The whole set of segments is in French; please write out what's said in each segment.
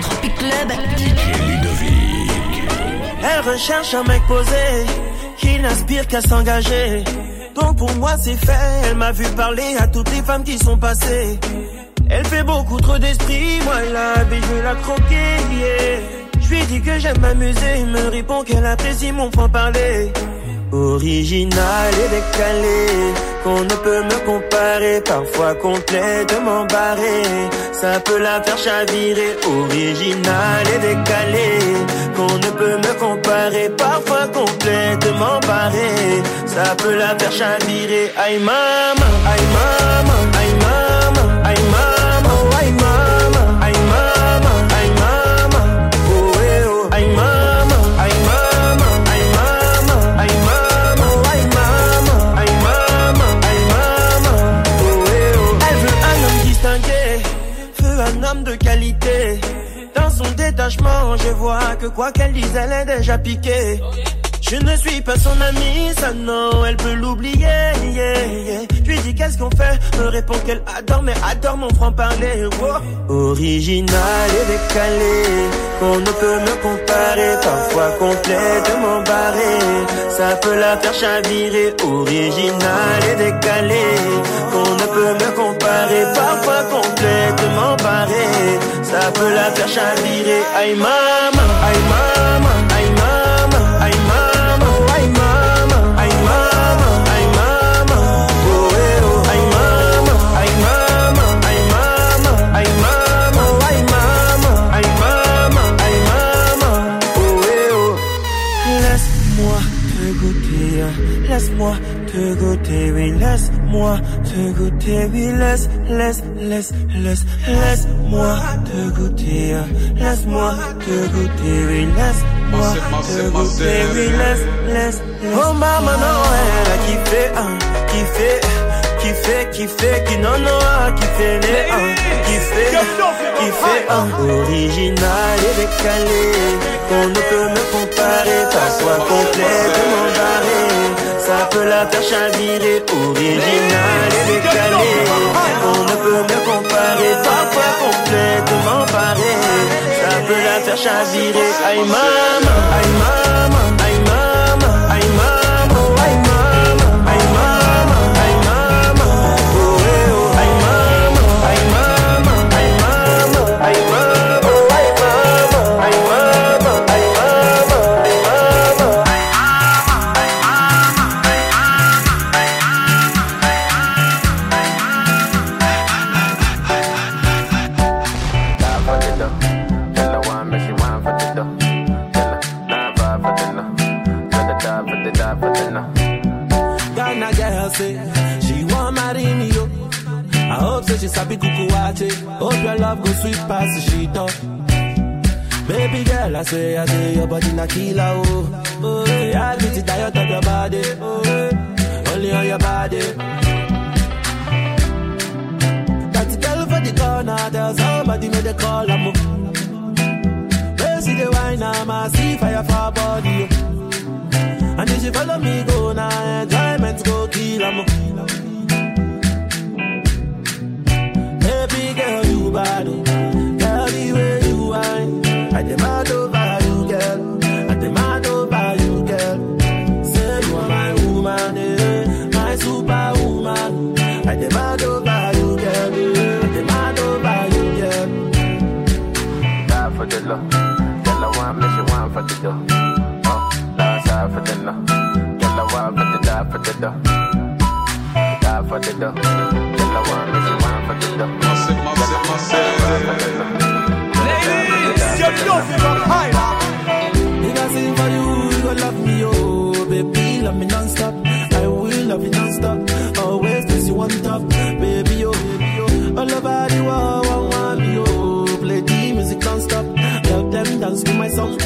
Tropic Club. Elle recherche un mec posé, qui n'aspire qu'à s'engager. Donc pour moi c'est fait, elle m'a vu parler à toutes les femmes qui sont passées. Elle fait beaucoup trop d'esprit, moi la vie je vais la croquer, yeah. Je lui dis que j'aime m'amuser, il me répond qu'elle apprécie mon franc-parler. Original et décalé, qu'on ne peut me comparer, parfois complètement barré. Ça peut la faire chavirer, original et décalé, qu'on ne peut me comparer, parfois complètement barré. Ça peut la faire chavirer, aïe maman, aïe maman, que quoi qu'elle dise, elle est déjà piquée. Je ne suis pas son amie, ça non, elle peut l'oublier. Qu'est-ce qu'on fait, me répond qu'elle adore, mais adore mon franc-parler. Original et décalé, qu'on ne peut me comparer, parfois complètement barré. Ça peut la faire chavirer, original et décalé, qu'on ne peut me comparer, parfois complètement barré. Ça peut la faire chavirer, aïe maman, aïe maman, laisse, laisse, laisse, laisse, laisse-moi te goûter, laisse-moi te goûter, oui, laisse-moi te goûter, oui, laisse, laisse, laisse. Oh maman, non, elle a kiffé, hein, kiffé, kiffé, kiffé, qui non, non, ah, kiffé, les, hein, kiffé, kiffé, hein. original et décalé, qu'on ne peut me comparer, parfois complètement barré. Ça peut la faire chavirer, original et décalé. On ne peut me comparer, parfois complètement barré. Ça peut la faire chavirer, aïe maman, aïe maman, aïe maman, wache. Hope your love go sweet past the sheet up. Baby girl, I say, I say your body na killer oh. Oh, yeah, I get it tired of your body. Oh, only on your body. That girl for the corner, there's somebody made a call. I'm Where see the wine, I'm a see fire for body. oh. And if she follow me, go now, enjoyment go kill 'em. Baby for the dough. Oh, die side for the no. Tell her one, but the die for the dough. Die for the dough. Tell her one, but for the dough. Tell her die for the dough. Ladies, you know If I sing for you, you gon' love me, oh Baby, love me non-stop I will love you non-stop Always place you on top Baby, oh, baby, oh All over the world, one want me, oh Play the music non-stop Tell them dance to my song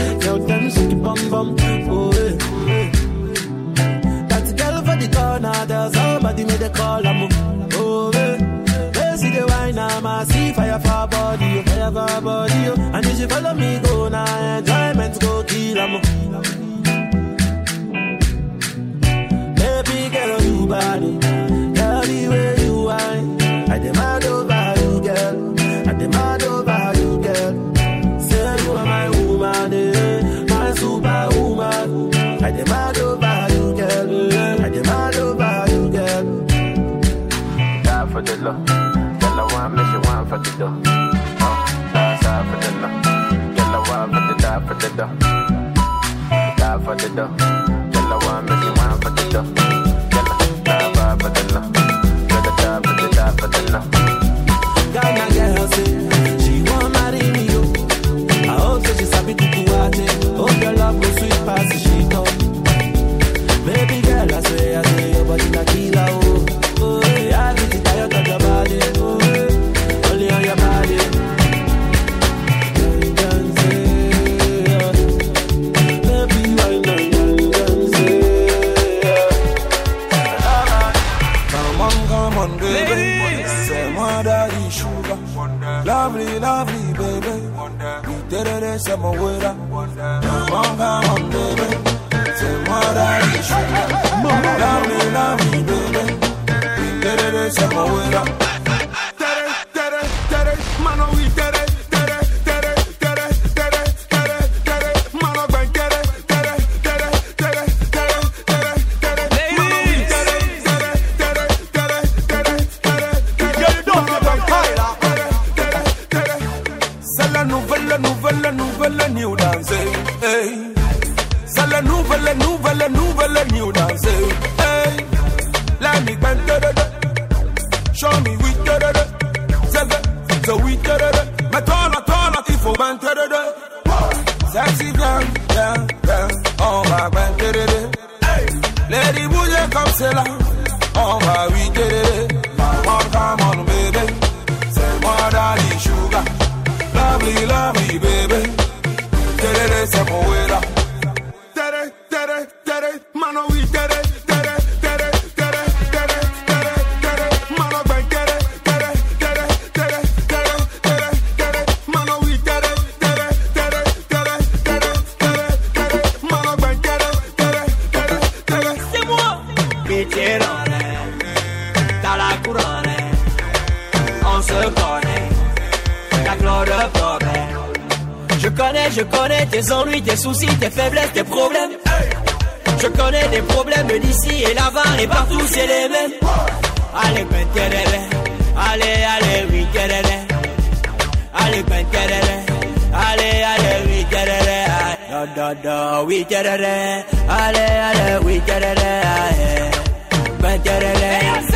nouvelle, nouvelle, nouvelle new dance. Hey. C'est la nouvelle, nouvelle, nouvelle new dance. Hey. Let me bend da da da. Show me we da da da. Zega, the we da da da. Mais toi là, toi bend da da da. Sexy bien, bien, bien. on va bend da da da. Lady bouge comme c'est là, on va oui da da. quiero, dans la couronne, on se connaît, la Claude Bobet. Je connais, je connais tes ennuis, tes soucis, tes faiblesses, tes problèmes. Je connais des problèmes d'ici et là-bas et partout c'est les mêmes. Allez, ben, allez, allez, oui, terele. Allez, ben, allez, allez, oui, terele. Da, da, da, oui, terele. Allez, allez, oui, terele. But you're the last.